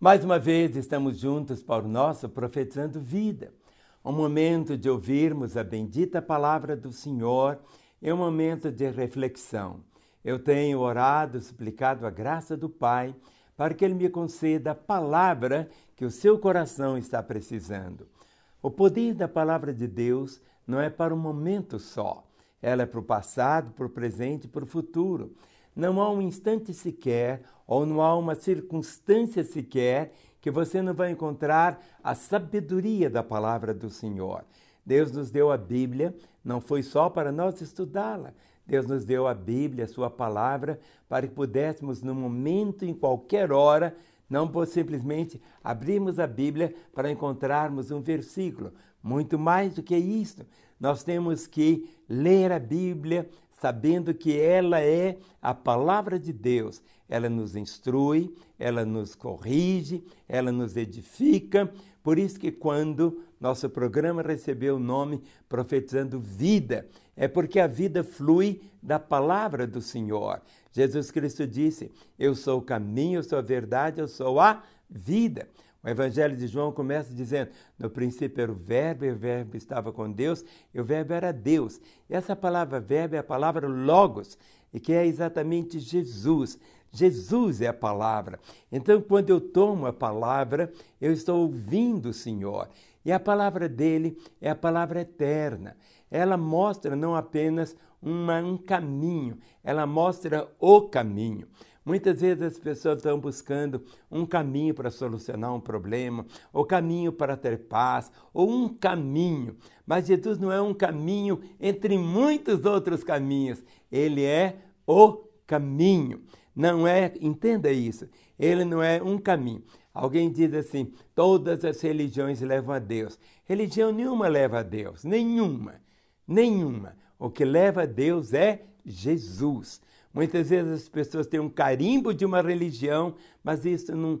Mais uma vez estamos juntos para o nosso Profetizando Vida. Um momento de ouvirmos a bendita palavra do Senhor é um momento de reflexão. Eu tenho orado, suplicado a graça do Pai para que Ele me conceda a palavra que o seu coração está precisando. O poder da palavra de Deus não é para um momento só. Ela é para o passado, para o presente e para o futuro. Não há um instante sequer, ou não há uma circunstância sequer, que você não vai encontrar a sabedoria da palavra do Senhor. Deus nos deu a Bíblia, não foi só para nós estudá-la. Deus nos deu a Bíblia, a Sua palavra, para que pudéssemos, no momento, em qualquer hora, não simplesmente abrirmos a Bíblia para encontrarmos um versículo. Muito mais do que isso, nós temos que ler a Bíblia, sabendo que ela é a palavra de Deus. Ela nos instrui, ela nos corrige, ela nos edifica. Por isso que quando nosso programa recebeu o nome Profetizando Vida, é porque a vida flui da palavra do Senhor. Jesus Cristo disse: Eu sou o caminho, eu sou a verdade, eu sou a vida. O Evangelho de João começa dizendo: No princípio era o Verbo, e o Verbo estava com Deus, e o Verbo era Deus. E essa palavra Verbo é a palavra Logos, e que é exatamente Jesus. Jesus é a palavra. Então, quando eu tomo a palavra, eu estou ouvindo o Senhor. E a palavra dele é a palavra eterna. Ela mostra não apenas uma, um caminho, ela mostra o caminho. Muitas vezes as pessoas estão buscando um caminho para solucionar um problema, ou caminho para ter paz, ou um caminho. Mas Jesus não é um caminho entre muitos outros caminhos. Ele é o caminho. Não é, entenda isso. Ele não é um caminho. Alguém diz assim: todas as religiões levam a Deus. Religião nenhuma leva a Deus, nenhuma, nenhuma. O que leva a Deus é Jesus. Muitas vezes as pessoas têm um carimbo de uma religião, mas isso não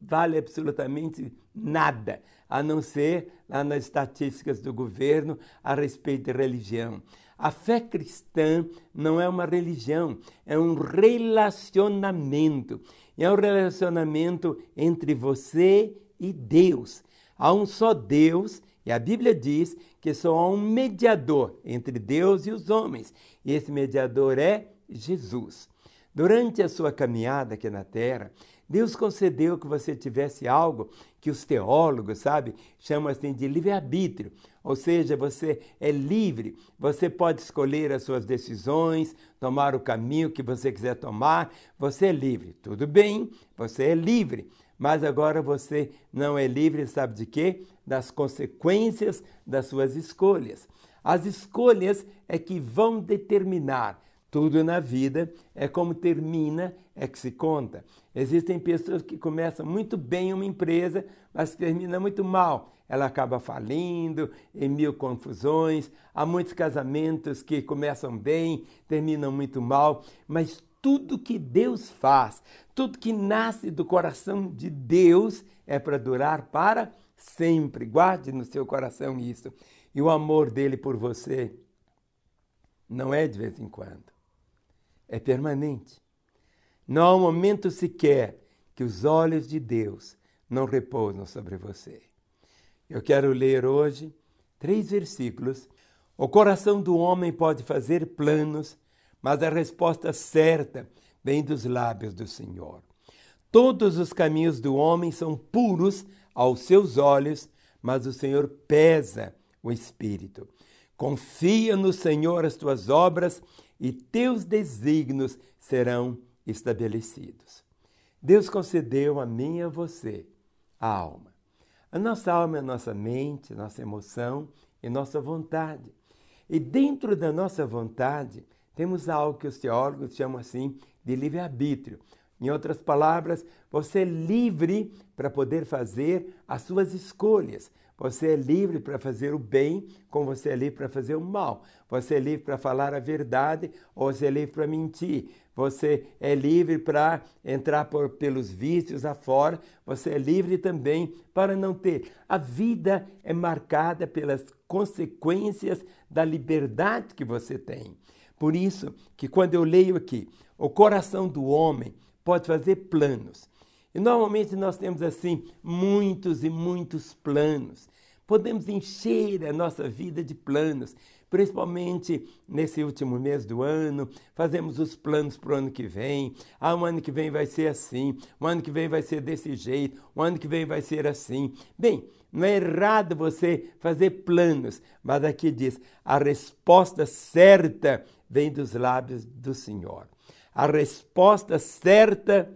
vale absolutamente nada, a não ser lá nas estatísticas do governo a respeito de religião. A fé cristã não é uma religião, é um relacionamento. É um relacionamento entre você e Deus. Há um só Deus, e a Bíblia diz que só há um mediador entre Deus e os homens. E esse mediador é Jesus. Durante a sua caminhada aqui na Terra, Deus concedeu que você tivesse algo que os teólogos, sabe, chamam assim de livre-arbítrio. Ou seja, você é livre, você pode escolher as suas decisões, tomar o caminho que você quiser tomar, você é livre. Tudo bem, você é livre, mas agora você não é livre, sabe de quê? Das consequências das suas escolhas. As escolhas é que vão determinar tudo na vida é como termina, é que se conta. Existem pessoas que começam muito bem uma empresa, mas termina muito mal. Ela acaba falindo, em mil confusões. Há muitos casamentos que começam bem, terminam muito mal, mas tudo que Deus faz, tudo que nasce do coração de Deus é para durar para sempre. Guarde no seu coração isso. E o amor dele por você não é de vez em quando é permanente. Não há um momento sequer que os olhos de Deus não repousam sobre você. Eu quero ler hoje três versículos. O coração do homem pode fazer planos, mas a resposta certa vem dos lábios do Senhor. Todos os caminhos do homem são puros aos seus olhos, mas o Senhor pesa o espírito. Confia no Senhor as tuas obras e teus desígnios serão estabelecidos. Deus concedeu a mim e a você a alma. A nossa alma é nossa mente, nossa emoção e nossa vontade. E dentro da nossa vontade, temos algo que os teólogos chamam assim de livre-arbítrio. Em outras palavras, você é livre para poder fazer as suas escolhas. Você é livre para fazer o bem, como você é livre para fazer o mal. Você é livre para falar a verdade ou você é livre para mentir. Você é livre para entrar por, pelos vícios afora. Você é livre também para não ter. A vida é marcada pelas consequências da liberdade que você tem. Por isso que quando eu leio aqui, o coração do homem pode fazer planos. E normalmente nós temos assim muitos e muitos planos. Podemos encher a nossa vida de planos, principalmente nesse último mês do ano. Fazemos os planos para o ano que vem. Ah, o ano que vem vai ser assim, o ano que vem vai ser desse jeito, o ano que vem vai ser assim. Bem, não é errado você fazer planos, mas aqui diz: a resposta certa vem dos lábios do Senhor. A resposta certa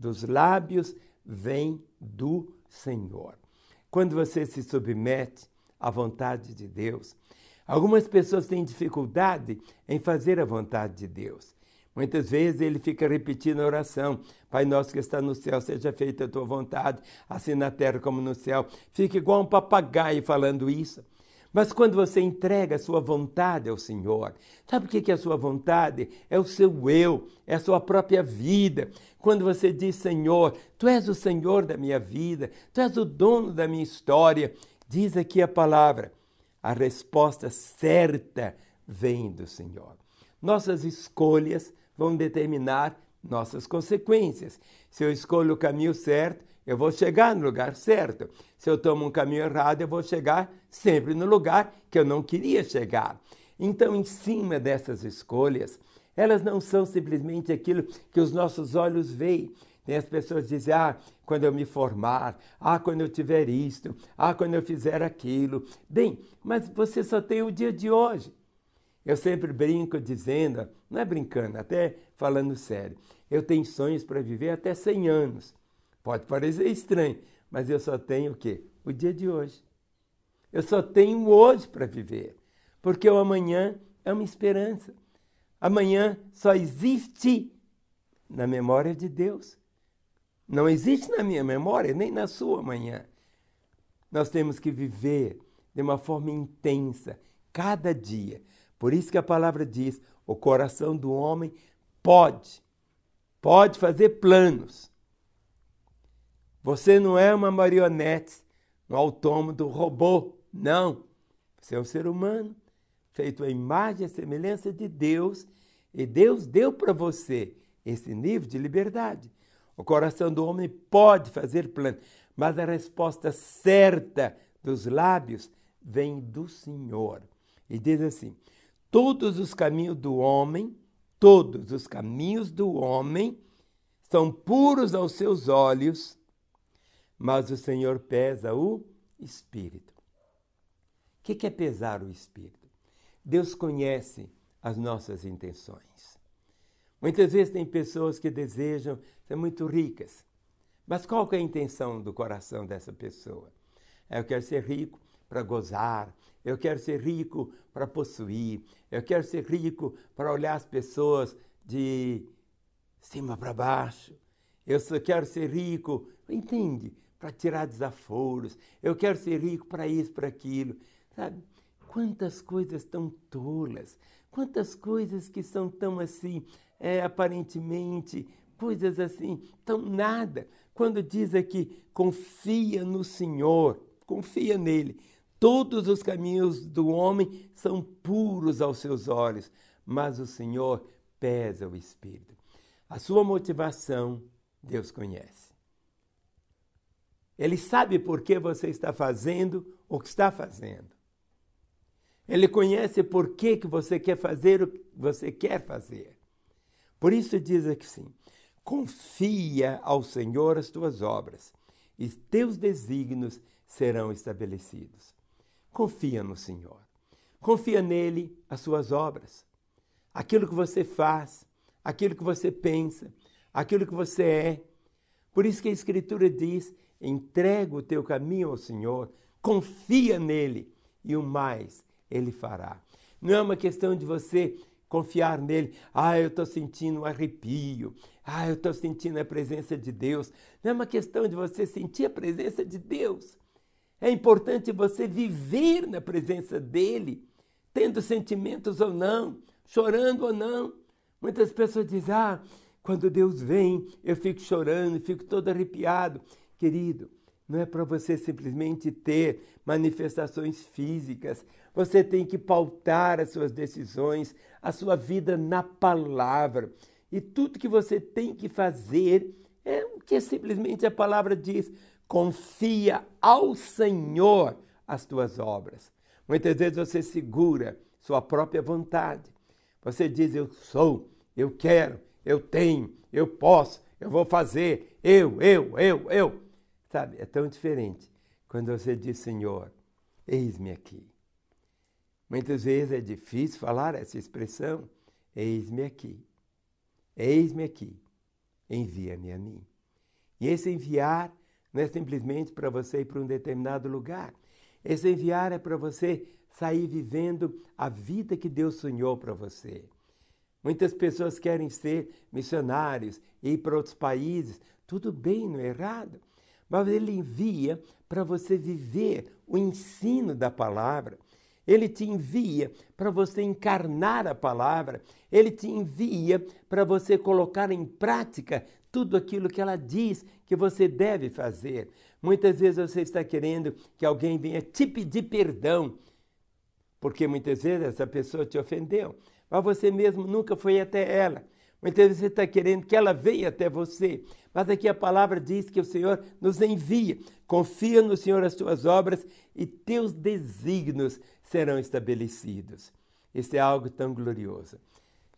dos lábios vem do Senhor. Quando você se submete à vontade de Deus, algumas pessoas têm dificuldade em fazer a vontade de Deus. Muitas vezes ele fica repetindo a oração: Pai nosso que está no céu, seja feita a tua vontade, assim na terra como no céu. Fica igual um papagaio falando isso. Mas quando você entrega a sua vontade ao Senhor, sabe o que é a sua vontade? É o seu eu, é a sua própria vida. Quando você diz, Senhor, Tu és o Senhor da minha vida, Tu és o dono da minha história, diz aqui a palavra, a resposta certa vem do Senhor. Nossas escolhas vão determinar nossas consequências. Se eu escolho o caminho certo, eu vou chegar no lugar certo. Se eu tomo um caminho errado, eu vou chegar sempre no lugar que eu não queria chegar. Então, em cima dessas escolhas, elas não são simplesmente aquilo que os nossos olhos veem. Tem as pessoas dizem, ah, quando eu me formar, ah, quando eu tiver isto, ah, quando eu fizer aquilo. Bem, mas você só tem o dia de hoje. Eu sempre brinco dizendo, não é brincando, até falando sério, eu tenho sonhos para viver até 100 anos. Pode parecer estranho, mas eu só tenho o quê? O dia de hoje. Eu só tenho hoje para viver, porque o amanhã é uma esperança. Amanhã só existe na memória de Deus. Não existe na minha memória, nem na sua amanhã. Nós temos que viver de uma forma intensa, cada dia. Por isso que a palavra diz: o coração do homem pode, pode fazer planos, você não é uma marionete, um autômato, um robô. Não. Você é um ser humano, feito à imagem e semelhança de Deus, e Deus deu para você esse nível de liberdade. O coração do homem pode fazer plano, mas a resposta certa dos lábios vem do Senhor. E diz assim: todos os caminhos do homem, todos os caminhos do homem são puros aos seus olhos, mas o Senhor pesa o espírito. O que é pesar o espírito? Deus conhece as nossas intenções. Muitas vezes tem pessoas que desejam ser muito ricas, mas qual é a intenção do coração dessa pessoa? Eu quero ser rico para gozar, eu quero ser rico para possuir, eu quero ser rico para olhar as pessoas de cima para baixo, eu só quero ser rico, entende? Para tirar desaforos, eu quero ser rico para isso, para aquilo. Sabe? Quantas coisas tão tolas, quantas coisas que são tão assim, é, aparentemente, coisas assim, tão nada. Quando diz aqui, confia no Senhor, confia nele. Todos os caminhos do homem são puros aos seus olhos, mas o Senhor pesa o espírito. A sua motivação, Deus conhece. Ele sabe por que você está fazendo o que está fazendo. Ele conhece por que, que você quer fazer o que você quer fazer. Por isso diz aqui sim: confia ao Senhor as tuas obras, e teus desígnios serão estabelecidos. Confia no Senhor. Confia nele as suas obras. Aquilo que você faz, aquilo que você pensa, aquilo que você é. Por isso que a Escritura diz entrega o teu caminho ao Senhor, confia nele e o mais ele fará. Não é uma questão de você confiar nele. Ah, eu estou sentindo um arrepio. Ah, eu estou sentindo a presença de Deus. Não é uma questão de você sentir a presença de Deus. É importante você viver na presença dele, tendo sentimentos ou não, chorando ou não. Muitas pessoas dizem: Ah, quando Deus vem, eu fico chorando, fico todo arrepiado. Querido, não é para você simplesmente ter manifestações físicas. Você tem que pautar as suas decisões, a sua vida na palavra. E tudo que você tem que fazer É o que simplesmente a palavra diz: confia ao Senhor as tuas obras. Muitas vezes você segura sua própria vontade. Você diz: Eu sou, eu quero, eu tenho, eu posso, eu vou fazer, eu, eu, eu, eu. Sabe, é tão diferente quando você diz: Senhor, eis-me aqui. Muitas vezes é difícil falar essa expressão: eis-me aqui. Eis-me aqui. Envia-me a mim. E esse enviar não é simplesmente para você ir para um determinado lugar. Esse enviar é para você sair vivendo a vida que Deus sonhou para você. Muitas pessoas querem ser missionários, ir para outros países. Tudo bem, não é errado. Mas ele envia para você viver o ensino da palavra. Ele te envia para você encarnar a palavra. Ele te envia para você colocar em prática tudo aquilo que ela diz que você deve fazer. Muitas vezes você está querendo que alguém venha te pedir perdão, porque muitas vezes essa pessoa te ofendeu, mas você mesmo nunca foi até ela. Muitas vezes você está querendo que ela venha até você, mas aqui a palavra diz que o Senhor nos envia. Confia no Senhor as tuas obras e teus desígnios serão estabelecidos. Isso é algo tão glorioso.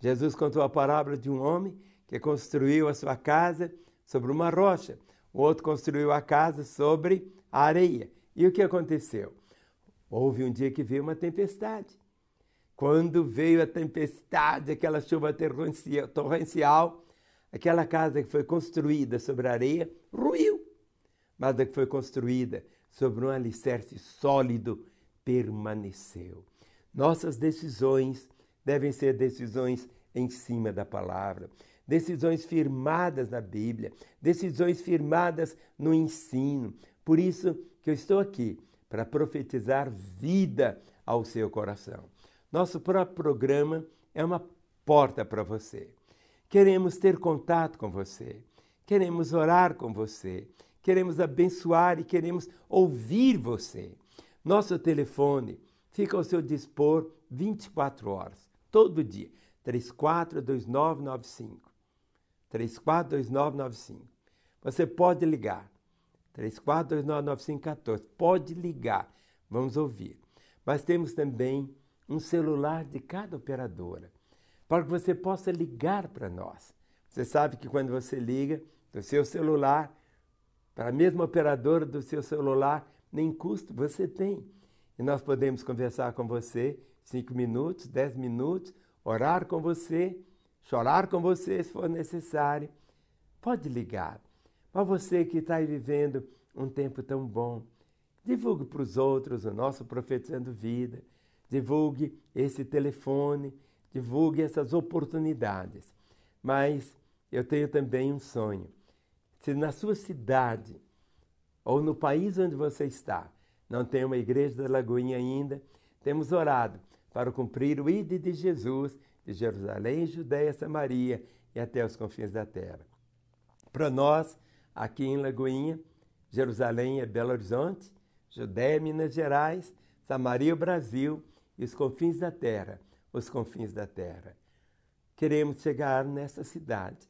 Jesus contou a parábola de um homem que construiu a sua casa sobre uma rocha. O outro construiu a casa sobre a areia. E o que aconteceu? Houve um dia que veio uma tempestade. Quando veio a tempestade, aquela chuva torrencial, aquela casa que foi construída sobre areia ruiu. Mas a que foi construída sobre um alicerce sólido permaneceu. Nossas decisões devem ser decisões em cima da palavra decisões firmadas na Bíblia, decisões firmadas no ensino. Por isso que eu estou aqui para profetizar vida ao seu coração. Nosso próprio programa é uma porta para você. Queremos ter contato com você, queremos orar com você, queremos abençoar e queremos ouvir você. Nosso telefone fica ao seu dispor 24 horas, todo dia. 342995. 342995. Você pode ligar. 34299514. Pode ligar. Vamos ouvir. Mas temos também um celular de cada operadora, para que você possa ligar para nós. Você sabe que quando você liga do seu celular para a mesma operadora do seu celular, nem custo você tem. E nós podemos conversar com você cinco minutos, dez minutos, orar com você chorar com você se for necessário. Pode ligar. Mas você que está vivendo um tempo tão bom, divulgue para os outros o nosso Profetizando Vida, divulgue esse telefone, divulgue essas oportunidades. Mas eu tenho também um sonho. Se na sua cidade ou no país onde você está não tem uma igreja da Lagoinha ainda, temos orado para cumprir o ID de Jesus de Jerusalém, Judéia, Samaria e até os confins da terra. Para nós, aqui em Lagoinha, Jerusalém é Belo Horizonte, Judéia, Minas Gerais, Samaria, Brasil e os confins da terra, os confins da terra. Queremos chegar nessa cidade,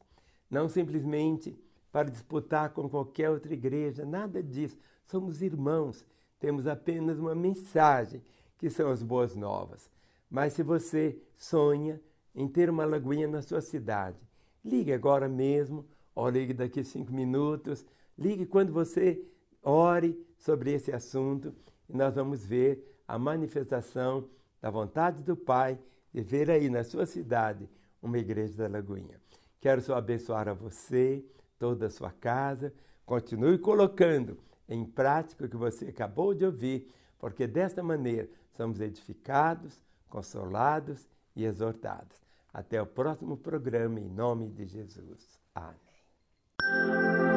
não simplesmente para disputar com qualquer outra igreja, nada disso. Somos irmãos, temos apenas uma mensagem, que são as boas novas. Mas se você sonha em ter uma lagoinha na sua cidade, ligue agora mesmo, ou ligue daqui a cinco minutos, ligue quando você ore sobre esse assunto e nós vamos ver a manifestação da vontade do Pai de ver aí na sua cidade uma igreja da Lagoinha. Quero só abençoar a você, toda a sua casa. Continue colocando em prática o que você acabou de ouvir, porque desta maneira somos edificados, consolados e exortados. Até o próximo programa, em nome de Jesus. Amém.